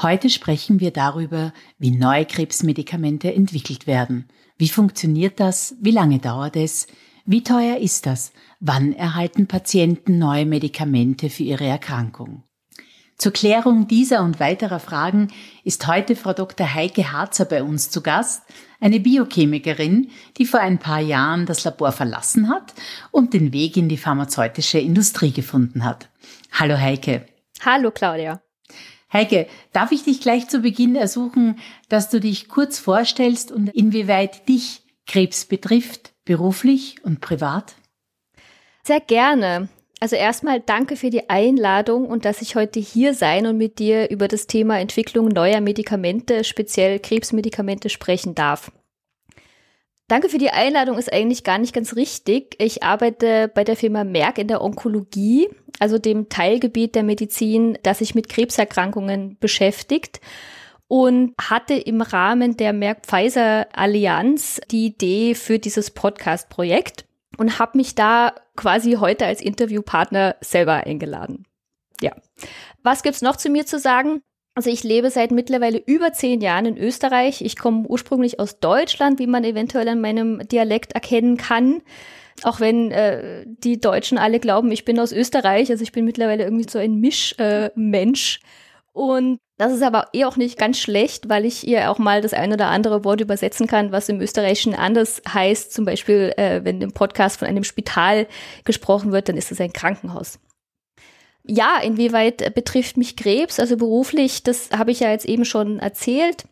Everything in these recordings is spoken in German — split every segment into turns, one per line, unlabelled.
Heute sprechen wir darüber, wie neue Krebsmedikamente entwickelt werden. Wie funktioniert das? Wie lange dauert es? Wie teuer ist das? Wann erhalten Patienten neue Medikamente für ihre Erkrankung? Zur Klärung dieser und weiterer Fragen ist heute Frau Dr. Heike Harzer bei uns zu Gast, eine Biochemikerin, die vor ein paar Jahren das Labor verlassen hat und den Weg in die pharmazeutische Industrie gefunden hat. Hallo Heike.
Hallo Claudia.
Heike, darf ich dich gleich zu Beginn ersuchen, dass du dich kurz vorstellst und inwieweit dich Krebs betrifft, beruflich und privat?
Sehr gerne. Also erstmal danke für die Einladung und dass ich heute hier sein und mit dir über das Thema Entwicklung neuer Medikamente, speziell Krebsmedikamente sprechen darf. Danke für die Einladung ist eigentlich gar nicht ganz richtig. Ich arbeite bei der Firma Merck in der Onkologie, also dem Teilgebiet der Medizin, das sich mit Krebserkrankungen beschäftigt und hatte im Rahmen der Merck-Pfizer-Allianz die Idee für dieses Podcast-Projekt und habe mich da quasi heute als Interviewpartner selber eingeladen. Ja. Was gibt's noch zu mir zu sagen? Also ich lebe seit mittlerweile über zehn Jahren in Österreich. Ich komme ursprünglich aus Deutschland, wie man eventuell an meinem Dialekt erkennen kann. Auch wenn äh, die Deutschen alle glauben, ich bin aus Österreich. Also ich bin mittlerweile irgendwie so ein Mischmensch. Äh, und das ist aber eh auch nicht ganz schlecht, weil ich ihr auch mal das ein oder andere Wort übersetzen kann, was im Österreichischen anders heißt. Zum Beispiel, äh, wenn im Podcast von einem Spital gesprochen wird, dann ist es ein Krankenhaus ja, inwieweit betrifft mich Krebs, also beruflich, das habe ich ja jetzt eben schon erzählt.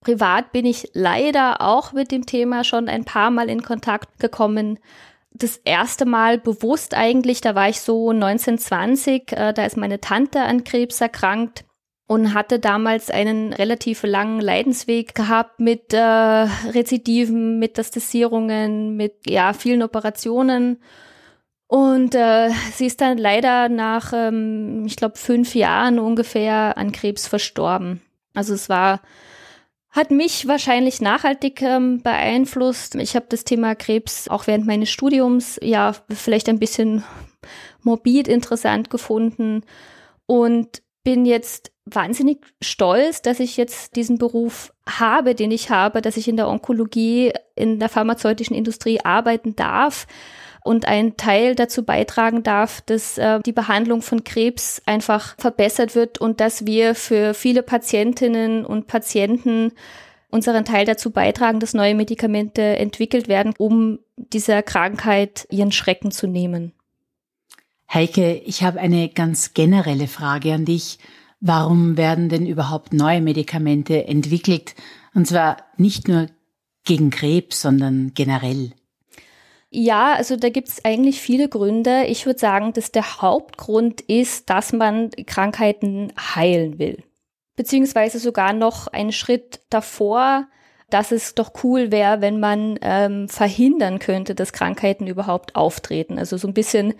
Privat bin ich leider auch mit dem Thema schon ein paar Mal in Kontakt gekommen. Das erste Mal bewusst eigentlich, da war ich so 1920, äh, da ist meine Tante an Krebs erkrankt und hatte damals einen relativ langen Leidensweg gehabt mit äh, Rezidiven, Metastasierungen, mit ja vielen Operationen und äh, sie ist dann leider nach, ähm, ich glaube, fünf Jahren ungefähr an Krebs verstorben. Also es war, hat mich wahrscheinlich nachhaltig ähm, beeinflusst. Ich habe das Thema Krebs auch während meines Studiums ja vielleicht ein bisschen morbid interessant gefunden und bin jetzt wahnsinnig stolz, dass ich jetzt diesen Beruf habe, den ich habe, dass ich in der Onkologie, in der pharmazeutischen Industrie arbeiten darf und einen Teil dazu beitragen darf, dass äh, die Behandlung von Krebs einfach verbessert wird und dass wir für viele Patientinnen und Patienten unseren Teil dazu beitragen, dass neue Medikamente entwickelt werden, um dieser Krankheit ihren Schrecken zu nehmen.
Heike, ich habe eine ganz generelle Frage an dich. Warum werden denn überhaupt neue Medikamente entwickelt? Und zwar nicht nur gegen Krebs, sondern generell.
Ja, also da gibt es eigentlich viele Gründe. Ich würde sagen, dass der Hauptgrund ist, dass man Krankheiten heilen will. Beziehungsweise sogar noch einen Schritt davor, dass es doch cool wäre, wenn man ähm, verhindern könnte, dass Krankheiten überhaupt auftreten. Also so ein bisschen,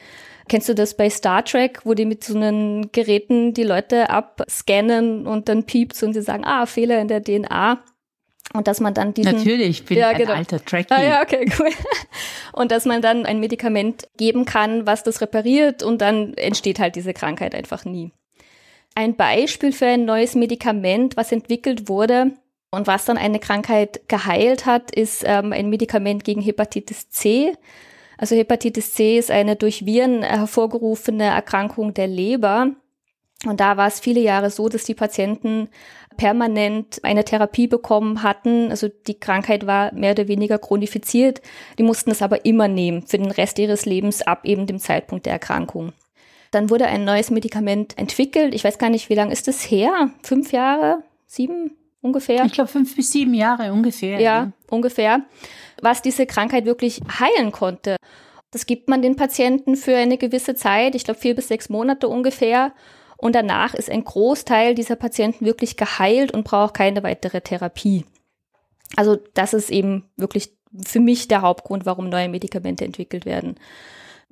kennst du das bei Star Trek, wo die mit so einen Geräten die Leute abscannen und dann piept's und sie sagen, ah, Fehler in der DNA. Und dass man dann diesen...
Natürlich, ich bin ja, ein genau. alter Trekkie.
Ah, ja, okay, cool. Und dass man dann ein Medikament geben kann, was das repariert und dann entsteht halt diese Krankheit einfach nie. Ein Beispiel für ein neues Medikament, was entwickelt wurde und was dann eine Krankheit geheilt hat, ist ähm, ein Medikament gegen Hepatitis C. Also Hepatitis C ist eine durch Viren hervorgerufene Erkrankung der Leber. Und da war es viele Jahre so, dass die Patienten permanent eine Therapie bekommen hatten. Also die Krankheit war mehr oder weniger chronifiziert. Die mussten es aber immer nehmen für den Rest ihres Lebens ab eben dem Zeitpunkt der Erkrankung. Dann wurde ein neues Medikament entwickelt. Ich weiß gar nicht, wie lange ist es her? Fünf Jahre? Sieben ungefähr?
Ich glaube fünf bis sieben Jahre ungefähr.
Ja, ja, ungefähr. Was diese Krankheit wirklich heilen konnte. Das gibt man den Patienten für eine gewisse Zeit, ich glaube vier bis sechs Monate ungefähr. Und danach ist ein Großteil dieser Patienten wirklich geheilt und braucht keine weitere Therapie. Also das ist eben wirklich für mich der Hauptgrund, warum neue Medikamente entwickelt werden.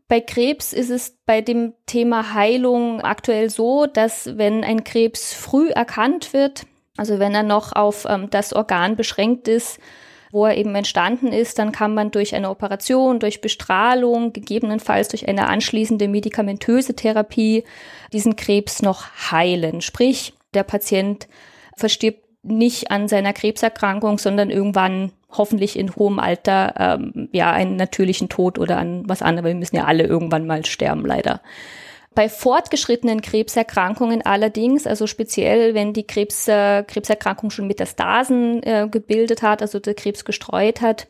Bei Krebs ist es bei dem Thema Heilung aktuell so, dass wenn ein Krebs früh erkannt wird, also wenn er noch auf ähm, das Organ beschränkt ist, wo er eben entstanden ist, dann kann man durch eine Operation, durch Bestrahlung, gegebenenfalls durch eine anschließende medikamentöse Therapie diesen Krebs noch heilen. Sprich, der Patient verstirbt nicht an seiner Krebserkrankung, sondern irgendwann hoffentlich in hohem Alter ähm, ja einen natürlichen Tod oder an was anderes. Wir müssen ja alle irgendwann mal sterben, leider. Bei fortgeschrittenen Krebserkrankungen allerdings, also speziell wenn die Krebs, äh, Krebserkrankung schon Metastasen äh, gebildet hat, also der Krebs gestreut hat,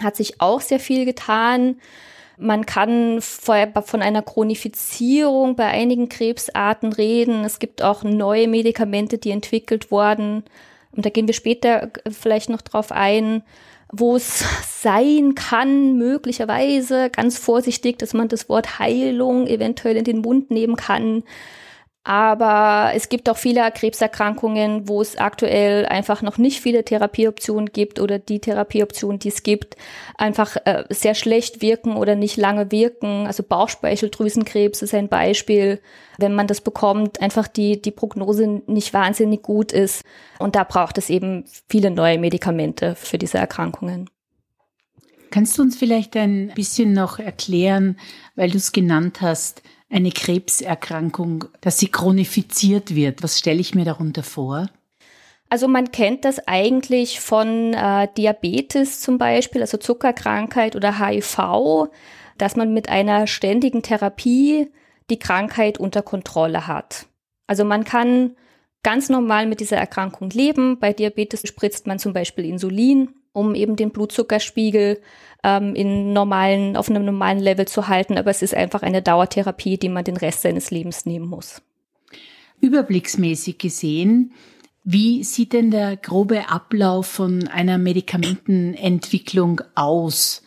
hat sich auch sehr viel getan. Man kann von einer Chronifizierung bei einigen Krebsarten reden. Es gibt auch neue Medikamente, die entwickelt wurden. Und da gehen wir später vielleicht noch drauf ein, wo es sein kann, möglicherweise ganz vorsichtig, dass man das Wort Heilung eventuell in den Mund nehmen kann. Aber es gibt auch viele Krebserkrankungen, wo es aktuell einfach noch nicht viele Therapieoptionen gibt oder die Therapieoptionen, die es gibt, einfach äh, sehr schlecht wirken oder nicht lange wirken. Also Bauchspeicheldrüsenkrebs ist ein Beispiel. Wenn man das bekommt, einfach die, die Prognose nicht wahnsinnig gut ist. Und da braucht es eben viele neue Medikamente für diese Erkrankungen.
Kannst du uns vielleicht ein bisschen noch erklären, weil du es genannt hast, eine Krebserkrankung, dass sie chronifiziert wird. Was stelle ich mir darunter vor?
Also man kennt das eigentlich von äh, Diabetes zum Beispiel, also Zuckerkrankheit oder HIV, dass man mit einer ständigen Therapie die Krankheit unter Kontrolle hat. Also man kann ganz normal mit dieser Erkrankung leben. Bei Diabetes spritzt man zum Beispiel Insulin, um eben den Blutzuckerspiegel ähm, in normalen, auf einem normalen Level zu halten, aber es ist einfach eine Dauertherapie, die man den Rest seines Lebens nehmen muss.
Überblicksmäßig gesehen, wie sieht denn der grobe Ablauf von einer Medikamentenentwicklung aus?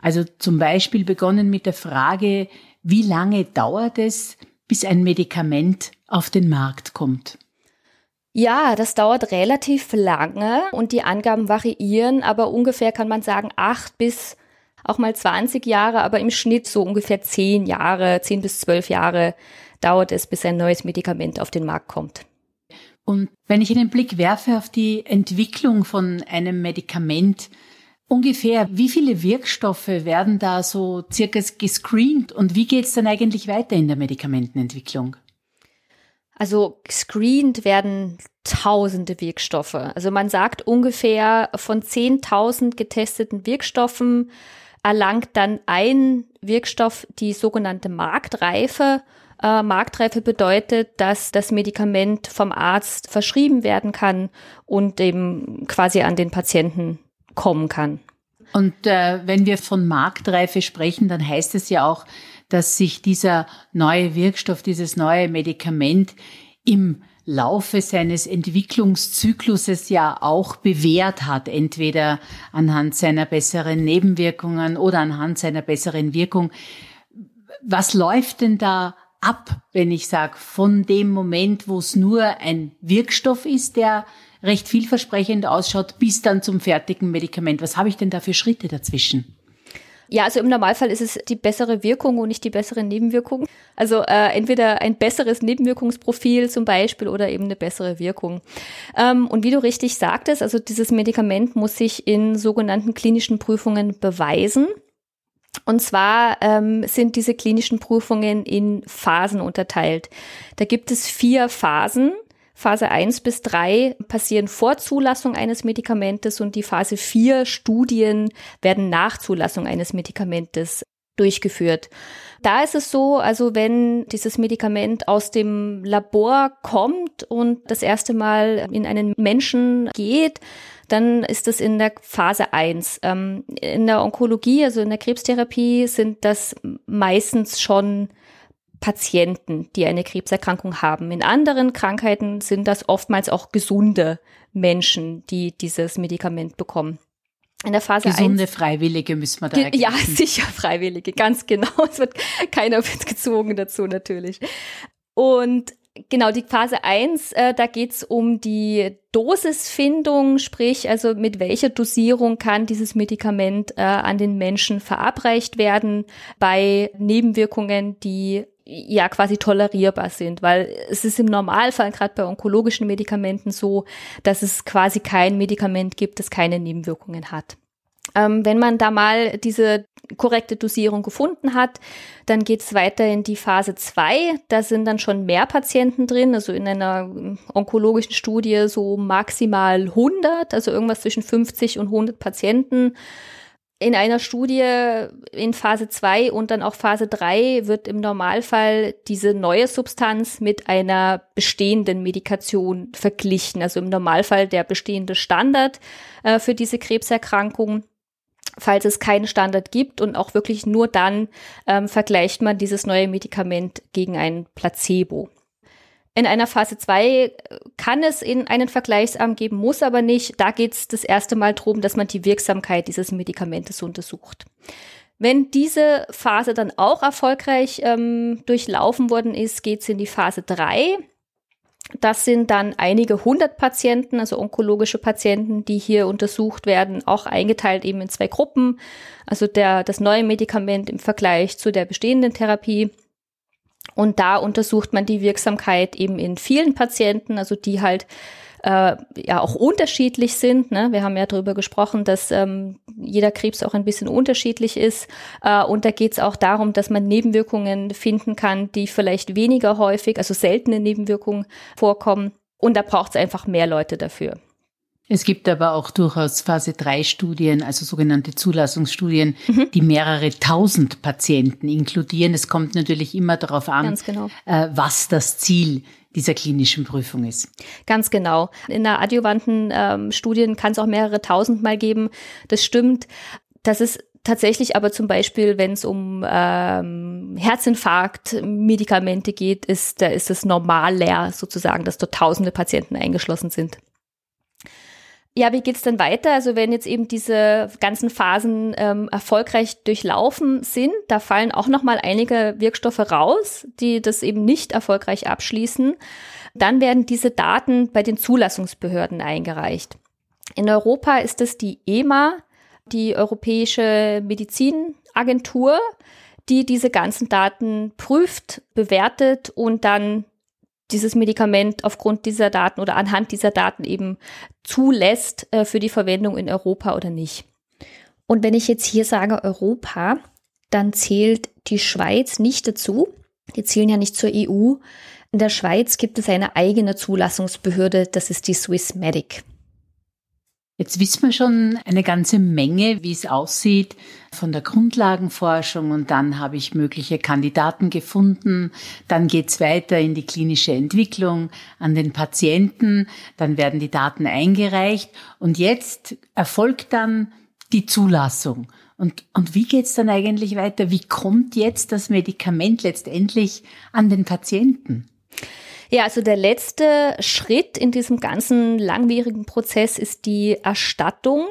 Also zum Beispiel begonnen mit der Frage, wie lange dauert es, bis ein Medikament auf den Markt kommt?
Ja, das dauert relativ lange und die Angaben variieren, aber ungefähr kann man sagen acht bis auch mal 20 Jahre, aber im Schnitt so ungefähr zehn Jahre, zehn bis zwölf Jahre dauert es, bis ein neues Medikament auf den Markt kommt.
Und wenn ich einen Blick werfe auf die Entwicklung von einem Medikament, ungefähr wie viele Wirkstoffe werden da so circa gescreent und wie geht es dann eigentlich weiter in der Medikamentenentwicklung?
Also screened werden tausende Wirkstoffe. Also man sagt ungefähr von 10.000 getesteten Wirkstoffen erlangt dann ein Wirkstoff die sogenannte Marktreife. Äh, Marktreife bedeutet, dass das Medikament vom Arzt verschrieben werden kann und eben quasi an den Patienten kommen kann.
Und äh, wenn wir von Marktreife sprechen, dann heißt es ja auch, dass sich dieser neue Wirkstoff, dieses neue Medikament im Laufe seines Entwicklungszykluses ja auch bewährt hat, entweder anhand seiner besseren Nebenwirkungen oder anhand seiner besseren Wirkung. Was läuft denn da ab, wenn ich sage, von dem Moment, wo es nur ein Wirkstoff ist, der recht vielversprechend ausschaut, bis dann zum fertigen Medikament? Was habe ich denn da für Schritte dazwischen?
Ja, also im Normalfall ist es die bessere Wirkung und nicht die bessere Nebenwirkung. Also äh, entweder ein besseres Nebenwirkungsprofil zum Beispiel oder eben eine bessere Wirkung. Ähm, und wie du richtig sagtest, also dieses Medikament muss sich in sogenannten klinischen Prüfungen beweisen. Und zwar ähm, sind diese klinischen Prüfungen in Phasen unterteilt. Da gibt es vier Phasen. Phase 1 bis 3 passieren vor Zulassung eines Medikamentes und die Phase 4 Studien werden nach Zulassung eines Medikamentes durchgeführt. Da ist es so, also wenn dieses Medikament aus dem Labor kommt und das erste Mal in einen Menschen geht, dann ist das in der Phase 1. Ähm, in der Onkologie, also in der Krebstherapie, sind das meistens schon Patienten, die eine Krebserkrankung haben. In anderen Krankheiten sind das oftmals auch gesunde Menschen, die dieses Medikament bekommen. In der Phase
Gesunde 1, Freiwillige müssen wir da
ergänzen. Ja, sicher Freiwillige, ganz genau. Es wird keiner wird gezwungen dazu natürlich. Und genau, die Phase 1, äh, da geht's um die Dosisfindung, sprich, also mit welcher Dosierung kann dieses Medikament äh, an den Menschen verabreicht werden bei Nebenwirkungen, die ja quasi tolerierbar sind, weil es ist im Normalfall gerade bei onkologischen Medikamenten so, dass es quasi kein Medikament gibt, das keine Nebenwirkungen hat. Ähm, wenn man da mal diese korrekte Dosierung gefunden hat, dann geht es weiter in die Phase 2. Da sind dann schon mehr Patienten drin, also in einer ähm, onkologischen Studie so maximal 100, also irgendwas zwischen 50 und 100 Patienten. In einer Studie in Phase 2 und dann auch Phase 3 wird im Normalfall diese neue Substanz mit einer bestehenden Medikation verglichen. Also im Normalfall der bestehende Standard äh, für diese Krebserkrankung falls es keinen Standard gibt und auch wirklich nur dann ähm, vergleicht man dieses neue Medikament gegen ein Placebo. In einer Phase 2 äh, kann es in einen Vergleichsarm geben, muss aber nicht. Da geht es das erste Mal darum, dass man die Wirksamkeit dieses Medikamentes untersucht. Wenn diese Phase dann auch erfolgreich ähm, durchlaufen worden ist, geht es in die Phase 3. Das sind dann einige hundert Patienten, also onkologische Patienten, die hier untersucht werden, auch eingeteilt eben in zwei Gruppen. Also der, das neue Medikament im Vergleich zu der bestehenden Therapie. Und da untersucht man die Wirksamkeit eben in vielen Patienten, also die halt äh, ja auch unterschiedlich sind. Ne? Wir haben ja darüber gesprochen, dass ähm, jeder Krebs auch ein bisschen unterschiedlich ist. Äh, und da geht es auch darum, dass man Nebenwirkungen finden kann, die vielleicht weniger häufig, also seltene Nebenwirkungen vorkommen. Und da braucht es einfach mehr Leute dafür.
Es gibt aber auch durchaus Phase 3 Studien, also sogenannte Zulassungsstudien, mhm. die mehrere tausend Patienten inkludieren. Es kommt natürlich immer darauf an, genau. äh, was das Ziel dieser klinischen Prüfung ist.
Ganz genau. In der adjuvanten ähm, Studien kann es auch mehrere tausend Mal geben. Das stimmt. Das ist tatsächlich aber zum Beispiel, wenn es um ähm, Herzinfarkt-Medikamente geht, ist, da ist es normal leer sozusagen, dass dort tausende Patienten eingeschlossen sind. Ja, wie geht's denn weiter? Also wenn jetzt eben diese ganzen Phasen ähm, erfolgreich durchlaufen sind, da fallen auch noch mal einige Wirkstoffe raus, die das eben nicht erfolgreich abschließen. Dann werden diese Daten bei den Zulassungsbehörden eingereicht. In Europa ist es die EMA, die Europäische Medizinagentur, die diese ganzen Daten prüft, bewertet und dann dieses Medikament aufgrund dieser Daten oder anhand dieser Daten eben zulässt äh, für die Verwendung in Europa oder nicht. Und wenn ich jetzt hier sage Europa, dann zählt die Schweiz nicht dazu. Die zählen ja nicht zur EU. In der Schweiz gibt es eine eigene Zulassungsbehörde, das ist die Swissmedic.
Jetzt wissen wir schon eine ganze Menge, wie es aussieht von der Grundlagenforschung und dann habe ich mögliche Kandidaten gefunden. Dann geht's weiter in die klinische Entwicklung an den Patienten. Dann werden die Daten eingereicht und jetzt erfolgt dann die Zulassung. Und, und wie geht's dann eigentlich weiter? Wie kommt jetzt das Medikament letztendlich an den Patienten?
Ja, also der letzte Schritt in diesem ganzen langwierigen Prozess ist die Erstattung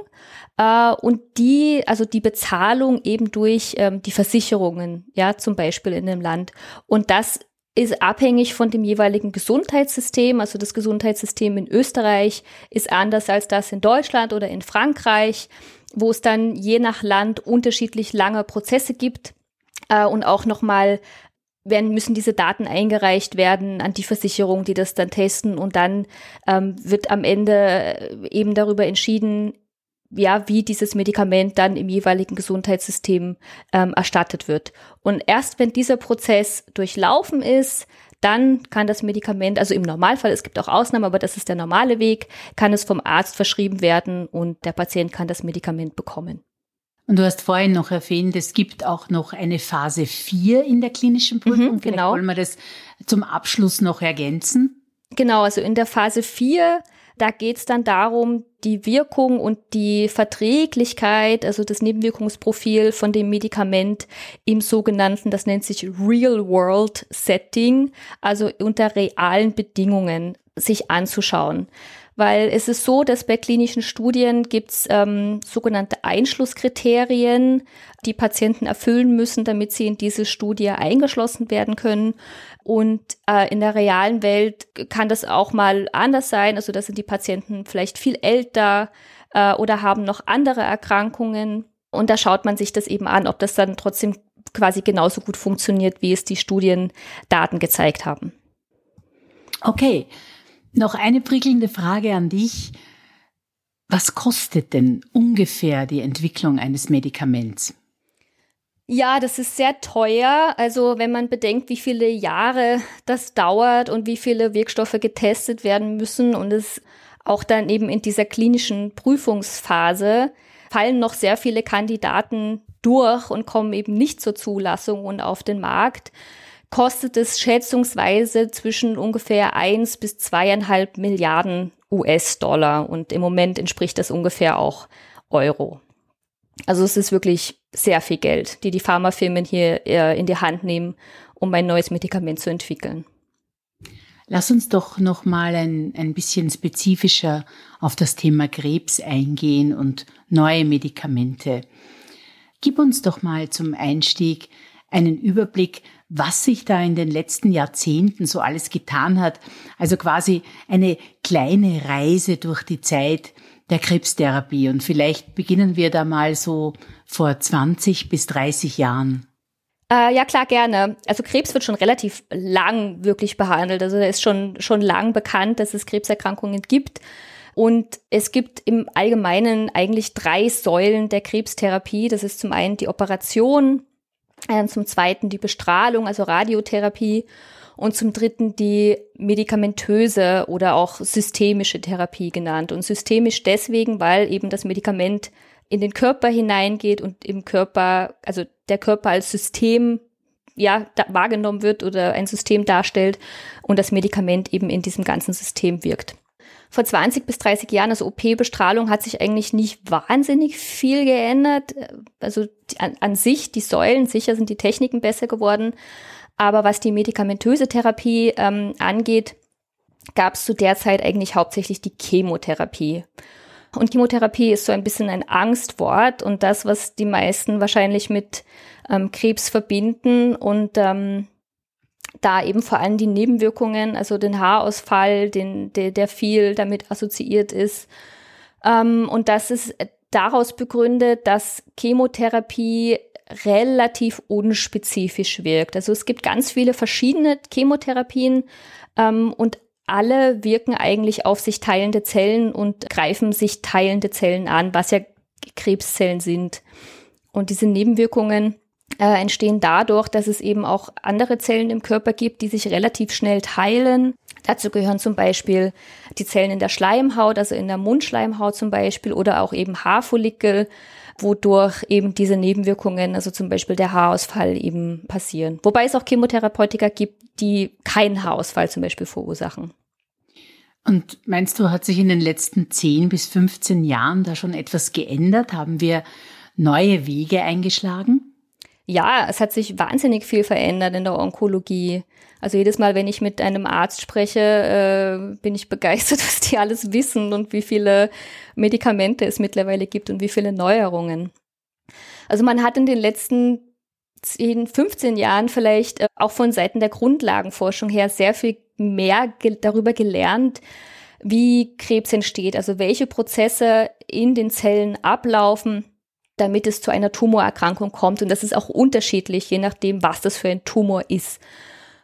äh, und die, also die Bezahlung eben durch ähm, die Versicherungen, ja, zum Beispiel in dem Land. Und das ist abhängig von dem jeweiligen Gesundheitssystem. Also das Gesundheitssystem in Österreich ist anders als das in Deutschland oder in Frankreich, wo es dann je nach Land unterschiedlich lange Prozesse gibt äh, und auch nochmal werden, müssen diese Daten eingereicht werden an die Versicherung, die das dann testen und dann ähm, wird am Ende äh, eben darüber entschieden, ja, wie dieses Medikament dann im jeweiligen Gesundheitssystem ähm, erstattet wird. Und erst wenn dieser Prozess durchlaufen ist, dann kann das Medikament, also im Normalfall, es gibt auch Ausnahmen, aber das ist der normale Weg, kann es vom Arzt verschrieben werden und der Patient kann das Medikament bekommen.
Und du hast vorhin noch erwähnt, es gibt auch noch eine Phase 4 in der klinischen Prüfung. Mhm, genau. wollen wir das zum Abschluss noch ergänzen.
Genau, also in der Phase 4, da geht es dann darum, die Wirkung und die Verträglichkeit, also das Nebenwirkungsprofil von dem Medikament im sogenannten, das nennt sich Real-World Setting, also unter realen Bedingungen sich anzuschauen. Weil es ist so, dass bei klinischen Studien gibt's ähm, sogenannte Einschlusskriterien, die Patienten erfüllen müssen, damit sie in diese Studie eingeschlossen werden können. Und äh, in der realen Welt kann das auch mal anders sein. Also da sind die Patienten vielleicht viel älter äh, oder haben noch andere Erkrankungen. Und da schaut man sich das eben an, ob das dann trotzdem quasi genauso gut funktioniert, wie es die Studiendaten gezeigt haben.
Okay, noch eine prickelnde Frage an dich. Was kostet denn ungefähr die Entwicklung eines Medikaments?
Ja, das ist sehr teuer. Also wenn man bedenkt, wie viele Jahre das dauert und wie viele Wirkstoffe getestet werden müssen und es auch dann eben in dieser klinischen Prüfungsphase fallen noch sehr viele Kandidaten durch und kommen eben nicht zur Zulassung und auf den Markt, kostet es schätzungsweise zwischen ungefähr eins bis zweieinhalb Milliarden US-Dollar und im Moment entspricht das ungefähr auch Euro. Also es ist wirklich sehr viel Geld, die die Pharmafirmen hier äh, in die Hand nehmen, um ein neues Medikament zu entwickeln.
Lass uns doch noch mal ein, ein bisschen spezifischer auf das Thema Krebs eingehen und neue Medikamente. Gib uns doch mal zum Einstieg einen Überblick, was sich da in den letzten Jahrzehnten so alles getan hat. Also quasi eine kleine Reise durch die Zeit der Krebstherapie. Und vielleicht beginnen wir da mal so vor 20 bis 30 Jahren.
Äh, ja, klar, gerne. Also Krebs wird schon relativ lang wirklich behandelt. Also da ist schon, schon lang bekannt, dass es Krebserkrankungen gibt. Und es gibt im Allgemeinen eigentlich drei Säulen der Krebstherapie. Das ist zum einen die Operation, zum zweiten die Bestrahlung, also Radiotherapie und zum dritten die medikamentöse oder auch systemische Therapie genannt. Und systemisch deswegen, weil eben das Medikament in den Körper hineingeht und im Körper, also der Körper als System ja wahrgenommen wird oder ein System darstellt und das Medikament eben in diesem ganzen System wirkt. Vor 20 bis 30 Jahren, also OP-Bestrahlung, hat sich eigentlich nicht wahnsinnig viel geändert. Also an, an sich, die Säulen, sicher sind die Techniken besser geworden. Aber was die medikamentöse Therapie ähm, angeht, gab es zu der Zeit eigentlich hauptsächlich die Chemotherapie. Und Chemotherapie ist so ein bisschen ein Angstwort und das, was die meisten wahrscheinlich mit ähm, Krebs verbinden und ähm, da eben vor allem die Nebenwirkungen, also den Haarausfall, den, der, der viel damit assoziiert ist. Ähm, und das ist daraus begründet, dass Chemotherapie relativ unspezifisch wirkt. Also es gibt ganz viele verschiedene Chemotherapien ähm, und alle wirken eigentlich auf sich teilende Zellen und greifen sich teilende Zellen an, was ja Krebszellen sind. Und diese Nebenwirkungen äh, entstehen dadurch, dass es eben auch andere Zellen im Körper gibt, die sich relativ schnell teilen. Dazu gehören zum Beispiel die Zellen in der Schleimhaut, also in der Mundschleimhaut zum Beispiel, oder auch eben Haarfollikel, wodurch eben diese Nebenwirkungen, also zum Beispiel der Haarausfall eben passieren. Wobei es auch Chemotherapeutika gibt, die keinen Haarausfall zum Beispiel verursachen.
Und meinst du, hat sich in den letzten 10 bis 15 Jahren da schon etwas geändert? Haben wir neue Wege eingeschlagen?
Ja, es hat sich wahnsinnig viel verändert in der Onkologie. Also jedes Mal, wenn ich mit einem Arzt spreche, äh, bin ich begeistert, was die alles wissen und wie viele Medikamente es mittlerweile gibt und wie viele Neuerungen. Also man hat in den letzten 10, 15 Jahren vielleicht äh, auch von Seiten der Grundlagenforschung her sehr viel mehr ge darüber gelernt, wie Krebs entsteht, also welche Prozesse in den Zellen ablaufen damit es zu einer Tumorerkrankung kommt. Und das ist auch unterschiedlich, je nachdem, was das für ein Tumor ist.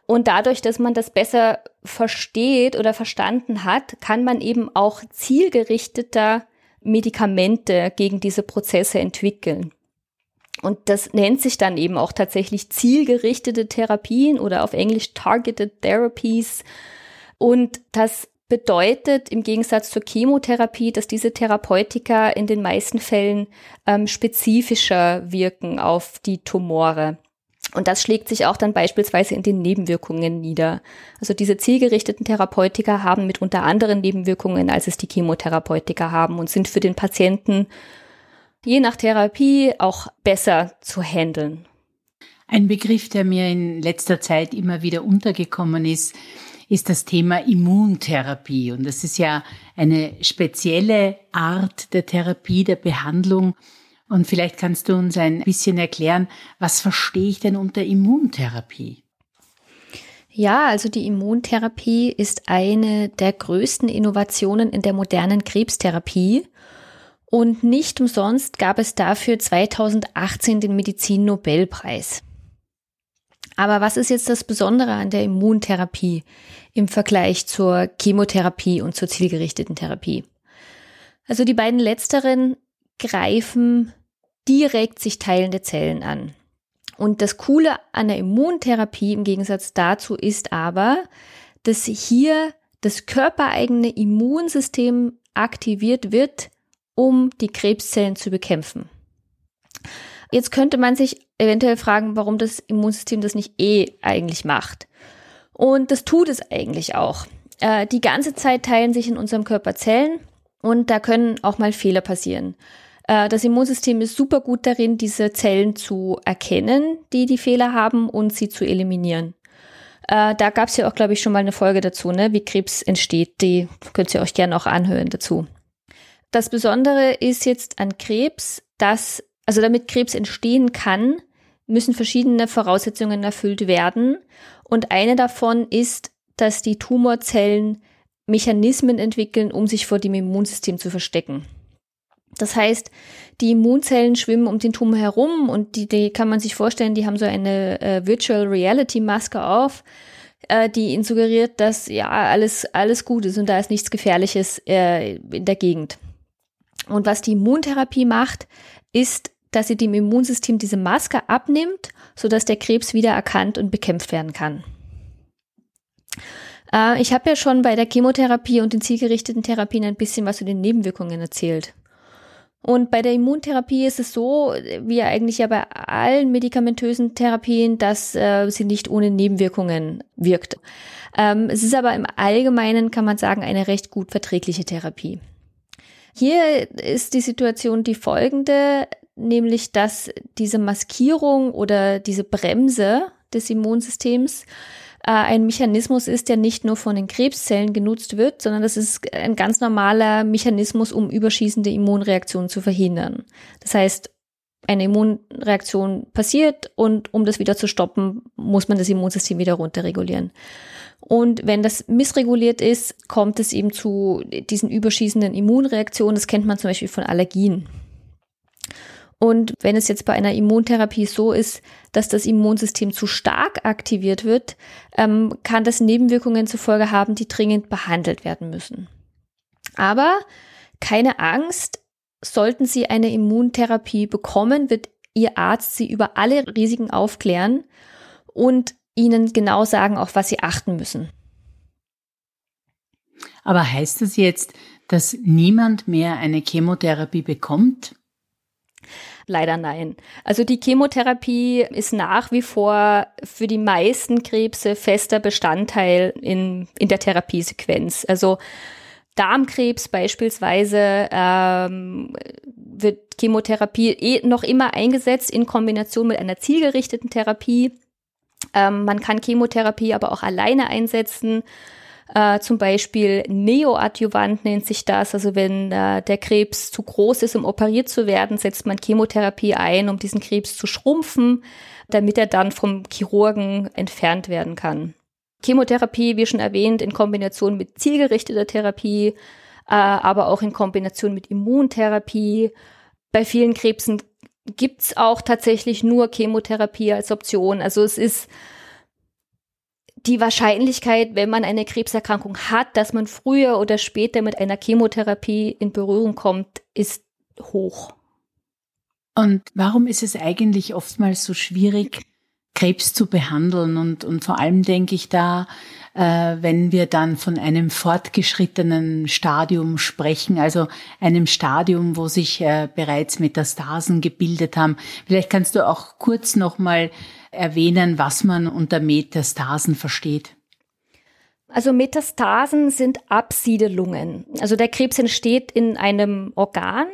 Und dadurch, dass man das besser versteht oder verstanden hat, kann man eben auch zielgerichteter Medikamente gegen diese Prozesse entwickeln. Und das nennt sich dann eben auch tatsächlich zielgerichtete Therapien oder auf Englisch Targeted Therapies. Und das bedeutet im Gegensatz zur Chemotherapie, dass diese Therapeutika in den meisten Fällen ähm, spezifischer wirken auf die Tumore. Und das schlägt sich auch dann beispielsweise in den Nebenwirkungen nieder. Also diese zielgerichteten Therapeutika haben mitunter anderen Nebenwirkungen, als es die Chemotherapeutika haben und sind für den Patienten je nach Therapie auch besser zu handeln.
Ein Begriff, der mir in letzter Zeit immer wieder untergekommen ist, ist das Thema Immuntherapie. Und das ist ja eine spezielle Art der Therapie, der Behandlung. Und vielleicht kannst du uns ein bisschen erklären, was verstehe ich denn unter Immuntherapie?
Ja, also die Immuntherapie ist eine der größten Innovationen in der modernen Krebstherapie. Und nicht umsonst gab es dafür 2018 den Medizin-Nobelpreis. Aber was ist jetzt das Besondere an der Immuntherapie im Vergleich zur Chemotherapie und zur zielgerichteten Therapie? Also die beiden letzteren greifen direkt sich teilende Zellen an. Und das Coole an der Immuntherapie im Gegensatz dazu ist aber, dass hier das körpereigene Immunsystem aktiviert wird, um die Krebszellen zu bekämpfen. Jetzt könnte man sich eventuell fragen, warum das Immunsystem das nicht eh eigentlich macht. Und das tut es eigentlich auch. Äh, die ganze Zeit teilen sich in unserem Körper Zellen und da können auch mal Fehler passieren. Äh, das Immunsystem ist super gut darin, diese Zellen zu erkennen, die die Fehler haben und sie zu eliminieren. Äh, da gab es ja auch, glaube ich, schon mal eine Folge dazu, ne, wie Krebs entsteht. Die könnt ihr euch gerne auch anhören dazu. Das Besondere ist jetzt an Krebs, dass, also damit Krebs entstehen kann, müssen verschiedene Voraussetzungen erfüllt werden. Und eine davon ist, dass die Tumorzellen Mechanismen entwickeln, um sich vor dem Immunsystem zu verstecken. Das heißt, die Immunzellen schwimmen um den Tumor herum und die, die kann man sich vorstellen, die haben so eine äh, Virtual Reality Maske auf, äh, die ihnen suggeriert, dass ja alles, alles gut ist und da ist nichts Gefährliches äh, in der Gegend. Und was die Immuntherapie macht, ist, dass sie dem Immunsystem diese Maske abnimmt, sodass der Krebs wieder erkannt und bekämpft werden kann. Äh, ich habe ja schon bei der Chemotherapie und den zielgerichteten Therapien ein bisschen was zu den Nebenwirkungen erzählt. Und bei der Immuntherapie ist es so, wie eigentlich ja bei allen medikamentösen Therapien, dass äh, sie nicht ohne Nebenwirkungen wirkt. Ähm, es ist aber im Allgemeinen, kann man sagen, eine recht gut verträgliche Therapie. Hier ist die Situation die folgende, nämlich dass diese Maskierung oder diese Bremse des Immunsystems äh, ein Mechanismus ist, der nicht nur von den Krebszellen genutzt wird, sondern das ist ein ganz normaler Mechanismus, um überschießende Immunreaktionen zu verhindern. Das heißt, eine Immunreaktion passiert und um das wieder zu stoppen, muss man das Immunsystem wieder runterregulieren. Und wenn das missreguliert ist, kommt es eben zu diesen überschießenden Immunreaktionen. Das kennt man zum Beispiel von Allergien. Und wenn es jetzt bei einer Immuntherapie so ist, dass das Immunsystem zu stark aktiviert wird, ähm, kann das Nebenwirkungen zur Folge haben, die dringend behandelt werden müssen. Aber keine Angst, sollten Sie eine Immuntherapie bekommen, wird Ihr Arzt Sie über alle Risiken aufklären und ihnen genau sagen, auf was sie achten müssen.
Aber heißt das jetzt, dass niemand mehr eine Chemotherapie bekommt?
Leider nein. Also die Chemotherapie ist nach wie vor für die meisten Krebse fester Bestandteil in, in der Therapiesequenz. Also Darmkrebs beispielsweise ähm, wird Chemotherapie eh noch immer eingesetzt in Kombination mit einer zielgerichteten Therapie. Ähm, man kann Chemotherapie aber auch alleine einsetzen. Äh, zum Beispiel Neoadjuvant nennt sich das. Also wenn äh, der Krebs zu groß ist, um operiert zu werden, setzt man Chemotherapie ein, um diesen Krebs zu schrumpfen, damit er dann vom Chirurgen entfernt werden kann. Chemotherapie, wie schon erwähnt, in Kombination mit zielgerichteter Therapie, äh, aber auch in Kombination mit Immuntherapie. Bei vielen Krebsen gibt's auch tatsächlich nur Chemotherapie als Option. Also es ist die Wahrscheinlichkeit, wenn man eine Krebserkrankung hat, dass man früher oder später mit einer Chemotherapie in Berührung kommt, ist hoch.
Und warum ist es eigentlich oftmals so schwierig, Krebs zu behandeln? Und, und vor allem denke ich da äh, wenn wir dann von einem fortgeschrittenen Stadium sprechen, also einem Stadium, wo sich äh, bereits Metastasen gebildet haben. Vielleicht kannst du auch kurz nochmal erwähnen, was man unter Metastasen versteht.
Also Metastasen sind Absiedelungen. Also der Krebs entsteht in einem Organ,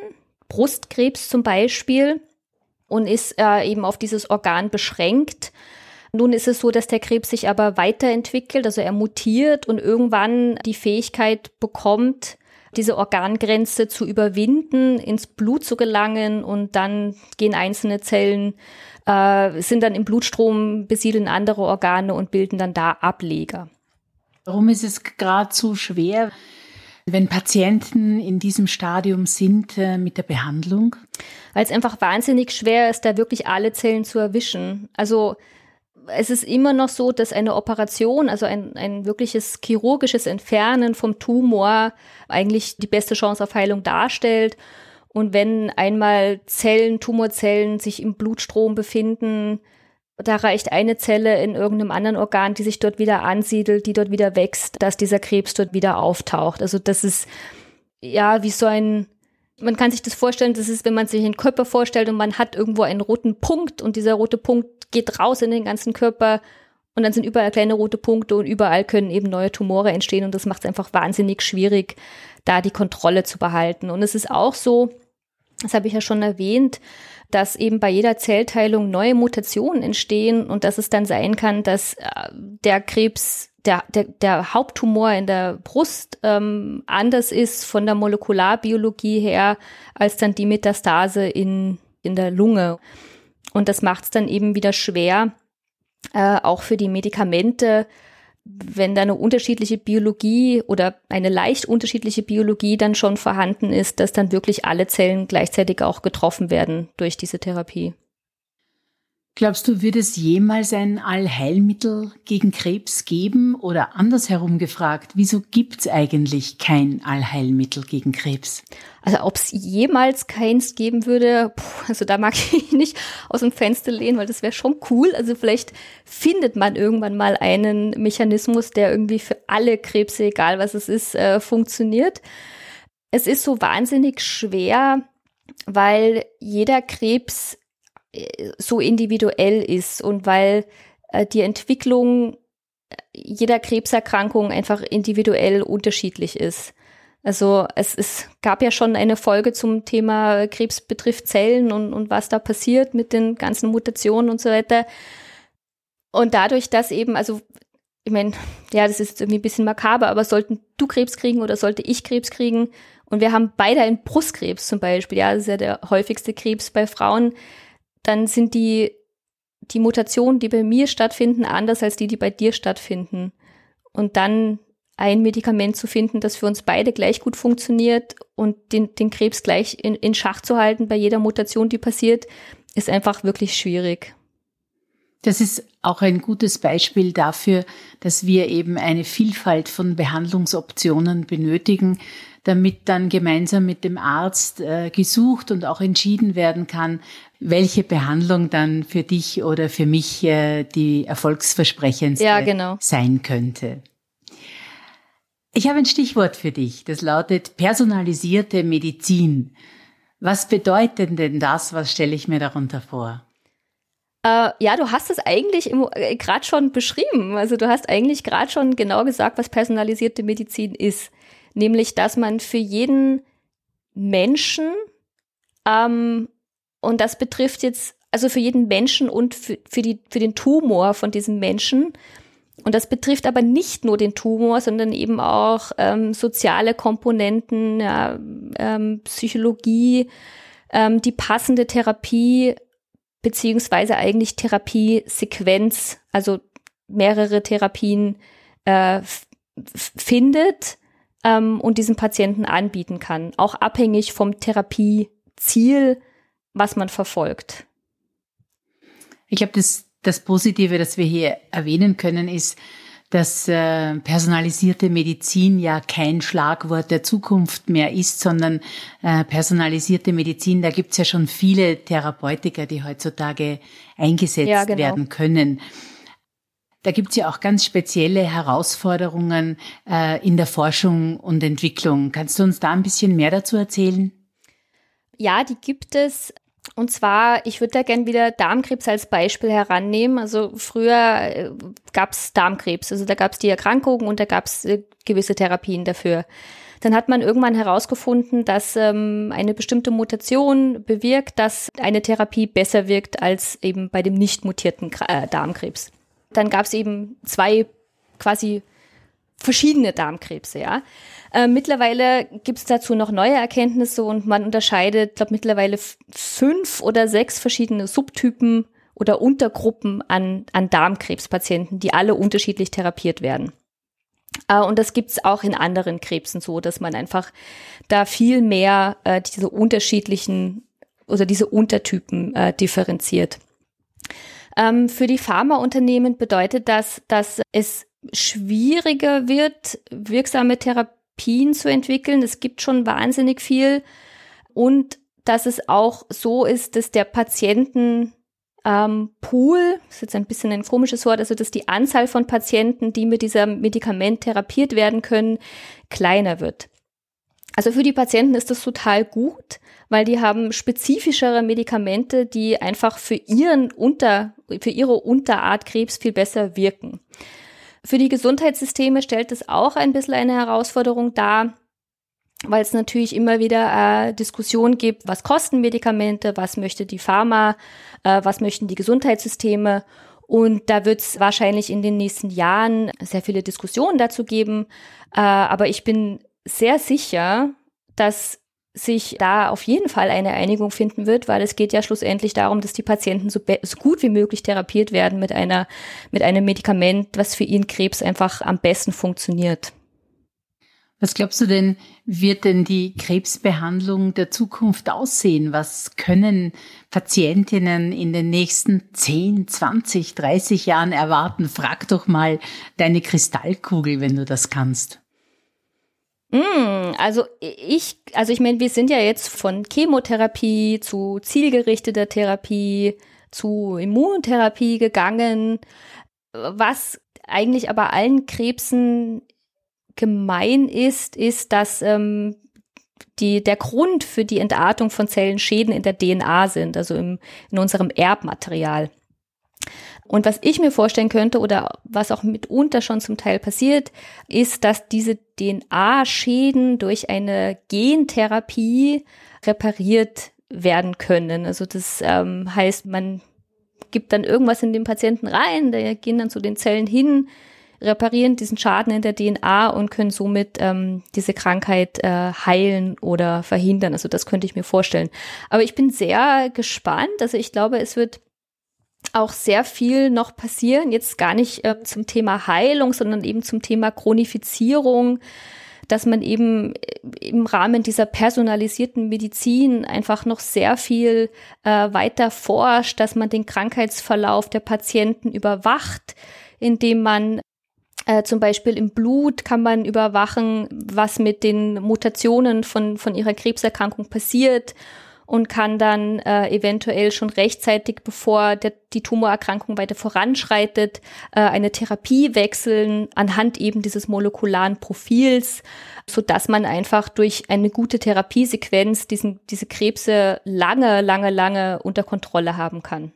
Brustkrebs zum Beispiel, und ist äh, eben auf dieses Organ beschränkt. Nun ist es so, dass der Krebs sich aber weiterentwickelt, also er mutiert und irgendwann die Fähigkeit bekommt, diese Organgrenze zu überwinden, ins Blut zu gelangen und dann gehen einzelne Zellen, äh, sind dann im Blutstrom, besiedeln andere Organe und bilden dann da Ableger.
Warum ist es gerade so schwer, wenn Patienten in diesem Stadium sind äh, mit der Behandlung?
Weil es einfach wahnsinnig schwer ist, da wirklich alle Zellen zu erwischen. Also es ist immer noch so, dass eine Operation, also ein, ein wirkliches chirurgisches Entfernen vom Tumor eigentlich die beste Chance auf Heilung darstellt. Und wenn einmal Zellen, Tumorzellen sich im Blutstrom befinden, da reicht eine Zelle in irgendeinem anderen Organ, die sich dort wieder ansiedelt, die dort wieder wächst, dass dieser Krebs dort wieder auftaucht. Also das ist ja wie so ein, man kann sich das vorstellen, das ist, wenn man sich einen Körper vorstellt und man hat irgendwo einen roten Punkt und dieser rote Punkt geht raus in den ganzen Körper und dann sind überall kleine rote Punkte und überall können eben neue Tumore entstehen und das macht es einfach wahnsinnig schwierig, da die Kontrolle zu behalten. Und es ist auch so, das habe ich ja schon erwähnt, dass eben bei jeder Zellteilung neue Mutationen entstehen und dass es dann sein kann, dass äh, der Krebs, der, der, der Haupttumor in der Brust ähm, anders ist von der Molekularbiologie her als dann die Metastase in, in der Lunge. Und das macht es dann eben wieder schwer, äh, auch für die Medikamente wenn da eine unterschiedliche Biologie oder eine leicht unterschiedliche Biologie dann schon vorhanden ist, dass dann wirklich alle Zellen gleichzeitig auch getroffen werden durch diese Therapie.
Glaubst du, wird es jemals ein Allheilmittel gegen Krebs geben? Oder andersherum gefragt, wieso gibt es eigentlich kein Allheilmittel gegen Krebs?
Also ob es jemals keins geben würde, puh, also da mag ich nicht aus dem Fenster lehnen, weil das wäre schon cool. Also vielleicht findet man irgendwann mal einen Mechanismus, der irgendwie für alle Krebse, egal was es ist, äh, funktioniert. Es ist so wahnsinnig schwer, weil jeder Krebs so individuell ist und weil äh, die Entwicklung jeder Krebserkrankung einfach individuell unterschiedlich ist. Also es, es gab ja schon eine Folge zum Thema Krebs betrifft Zellen und, und was da passiert mit den ganzen Mutationen und so weiter. Und dadurch, dass eben, also ich meine, ja, das ist irgendwie ein bisschen makaber, aber sollten du Krebs kriegen oder sollte ich Krebs kriegen und wir haben beide einen Brustkrebs zum Beispiel, ja, das ist ja der häufigste Krebs bei Frauen, dann sind die, die Mutationen, die bei mir stattfinden, anders als die, die bei dir stattfinden. Und dann ein Medikament zu finden, das für uns beide gleich gut funktioniert und den, den Krebs gleich in, in Schach zu halten bei jeder Mutation, die passiert, ist einfach wirklich schwierig.
Das ist auch ein gutes Beispiel dafür, dass wir eben eine Vielfalt von Behandlungsoptionen benötigen, damit dann gemeinsam mit dem Arzt äh, gesucht und auch entschieden werden kann, welche Behandlung dann für dich oder für mich äh, die erfolgsversprechendste
ja, genau.
sein könnte. Ich habe ein Stichwort für dich, das lautet personalisierte Medizin. Was bedeutet denn das? Was stelle ich mir darunter vor?
Äh, ja, du hast es eigentlich äh, gerade schon beschrieben. Also du hast eigentlich gerade schon genau gesagt, was personalisierte Medizin ist. Nämlich, dass man für jeden Menschen ähm, und das betrifft jetzt also für jeden Menschen und für, für, die, für den Tumor von diesem Menschen. Und das betrifft aber nicht nur den Tumor, sondern eben auch ähm, soziale Komponenten, ja, ähm, Psychologie, ähm, die passende Therapie beziehungsweise eigentlich Therapiesequenz, also mehrere Therapien äh, findet ähm, und diesen Patienten anbieten kann, auch abhängig vom Therapieziel was man verfolgt.
Ich glaube, das, das Positive, das wir hier erwähnen können, ist, dass äh, personalisierte Medizin ja kein Schlagwort der Zukunft mehr ist, sondern äh, personalisierte Medizin, da gibt's ja schon viele Therapeutiker, die heutzutage eingesetzt ja, genau. werden können. Da gibt's ja auch ganz spezielle Herausforderungen äh, in der Forschung und Entwicklung. Kannst du uns da ein bisschen mehr dazu erzählen?
Ja, die gibt es. Und zwar, ich würde da gern wieder Darmkrebs als Beispiel herannehmen. Also früher äh, gab es Darmkrebs, also da gab es die Erkrankung und da gab es äh, gewisse Therapien dafür. Dann hat man irgendwann herausgefunden, dass ähm, eine bestimmte Mutation bewirkt, dass eine Therapie besser wirkt als eben bei dem nicht mutierten äh, Darmkrebs. Dann gab es eben zwei quasi verschiedene Darmkrebse, ja. Äh, mittlerweile gibt es dazu noch neue Erkenntnisse und man unterscheidet, glaube mittlerweile fünf oder sechs verschiedene Subtypen oder Untergruppen an, an Darmkrebspatienten, die alle unterschiedlich therapiert werden. Äh, und das gibt's auch in anderen Krebsen so, dass man einfach da viel mehr äh, diese unterschiedlichen oder diese Untertypen äh, differenziert. Ähm, für die Pharmaunternehmen bedeutet das, dass es schwieriger wird, wirksame Therapien zu entwickeln. Es gibt schon wahnsinnig viel und dass es auch so ist, dass der Patienten ähm, Pool, ist jetzt ein bisschen ein komisches Wort, also dass die Anzahl von Patienten, die mit diesem Medikament therapiert werden können, kleiner wird. Also für die Patienten ist das total gut, weil die haben spezifischere Medikamente, die einfach für ihren Unter, für ihre Unterart Krebs viel besser wirken. Für die Gesundheitssysteme stellt es auch ein bisschen eine Herausforderung dar, weil es natürlich immer wieder äh, Diskussionen gibt, was kosten Medikamente, was möchte die Pharma, äh, was möchten die Gesundheitssysteme. Und da wird es wahrscheinlich in den nächsten Jahren sehr viele Diskussionen dazu geben. Äh, aber ich bin sehr sicher, dass sich da auf jeden Fall eine Einigung finden wird, weil es geht ja schlussendlich darum, dass die Patienten so, so, gut wie möglich therapiert werden mit einer, mit einem Medikament, was für ihren Krebs einfach am besten funktioniert.
Was glaubst du denn, wird denn die Krebsbehandlung der Zukunft aussehen? Was können Patientinnen in den nächsten 10, 20, 30 Jahren erwarten? Frag doch mal deine Kristallkugel, wenn du das kannst.
Mm, also ich, also ich meine, wir sind ja jetzt von Chemotherapie zu zielgerichteter Therapie zu Immuntherapie gegangen, was eigentlich aber allen Krebsen gemein ist, ist, dass ähm, die, der Grund für die Entartung von Zellen Schäden in der DNA sind, also im, in unserem Erbmaterial. Und was ich mir vorstellen könnte oder was auch mitunter schon zum Teil passiert, ist, dass diese DNA-Schäden durch eine Gentherapie repariert werden können. Also das ähm, heißt, man gibt dann irgendwas in den Patienten rein, da gehen dann zu den Zellen hin, reparieren diesen Schaden in der DNA und können somit ähm, diese Krankheit äh, heilen oder verhindern. Also das könnte ich mir vorstellen. Aber ich bin sehr gespannt. Also ich glaube, es wird auch sehr viel noch passieren, jetzt gar nicht äh, zum Thema Heilung, sondern eben zum Thema Chronifizierung, dass man eben äh, im Rahmen dieser personalisierten Medizin einfach noch sehr viel äh, weiter forscht, dass man den Krankheitsverlauf der Patienten überwacht, indem man äh, zum Beispiel im Blut kann man überwachen, was mit den Mutationen von, von ihrer Krebserkrankung passiert und kann dann äh, eventuell schon rechtzeitig, bevor der, die Tumorerkrankung weiter voranschreitet, äh, eine Therapie wechseln anhand eben dieses molekularen Profils, so dass man einfach durch eine gute Therapiesequenz diesen, diese Krebse lange, lange, lange unter Kontrolle haben kann.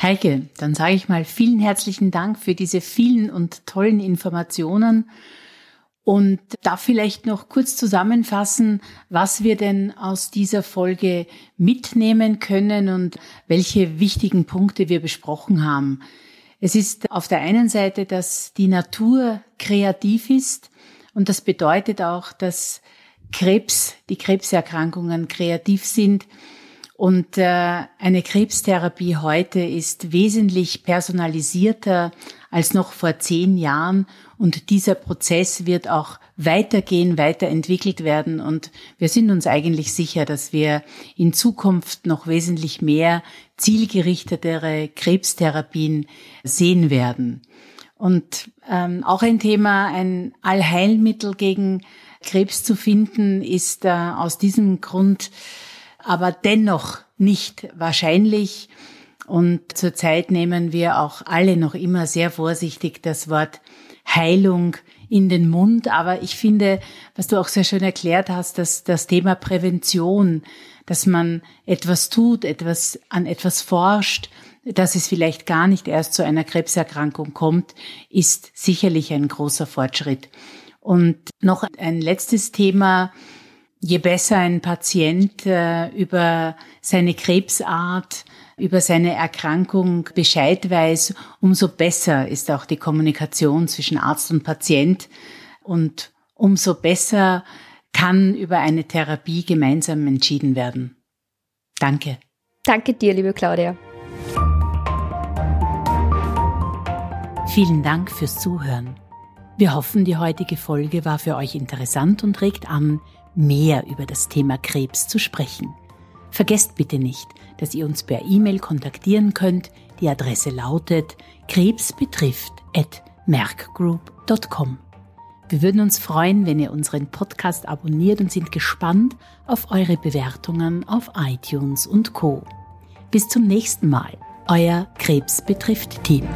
Heike, dann sage ich mal vielen herzlichen Dank für diese vielen und tollen Informationen und da vielleicht noch kurz zusammenfassen, was wir denn aus dieser Folge mitnehmen können und welche wichtigen Punkte wir besprochen haben. Es ist auf der einen Seite, dass die Natur kreativ ist und das bedeutet auch, dass Krebs, die Krebserkrankungen kreativ sind und äh, eine Krebstherapie heute ist wesentlich personalisierter als noch vor zehn Jahren. Und dieser Prozess wird auch weitergehen, weiterentwickelt werden. Und wir sind uns eigentlich sicher, dass wir in Zukunft noch wesentlich mehr zielgerichtetere Krebstherapien sehen werden. Und ähm, auch ein Thema, ein Allheilmittel gegen Krebs zu finden, ist äh, aus diesem Grund aber dennoch nicht wahrscheinlich. Und zurzeit nehmen wir auch alle noch immer sehr vorsichtig das Wort Heilung in den Mund. Aber ich finde, was du auch sehr schön erklärt hast, dass das Thema Prävention, dass man etwas tut, etwas an etwas forscht, dass es vielleicht gar nicht erst zu einer Krebserkrankung kommt, ist sicherlich ein großer Fortschritt. Und noch ein letztes Thema, je besser ein Patient äh, über seine Krebsart über seine Erkrankung Bescheid weiß, umso besser ist auch die Kommunikation zwischen Arzt und Patient und umso besser kann über eine Therapie gemeinsam entschieden werden. Danke.
Danke dir, liebe Claudia.
Vielen Dank fürs Zuhören. Wir hoffen, die heutige Folge war für euch interessant und regt an, mehr über das Thema Krebs zu sprechen. Vergesst bitte nicht, dass ihr uns per E-Mail kontaktieren könnt. Die Adresse lautet krebsbetrifft@merkgroup.com. Wir würden uns freuen, wenn ihr unseren Podcast abonniert und sind gespannt auf eure Bewertungen auf iTunes und Co. Bis zum nächsten Mal. Euer Krebs betrifft Team.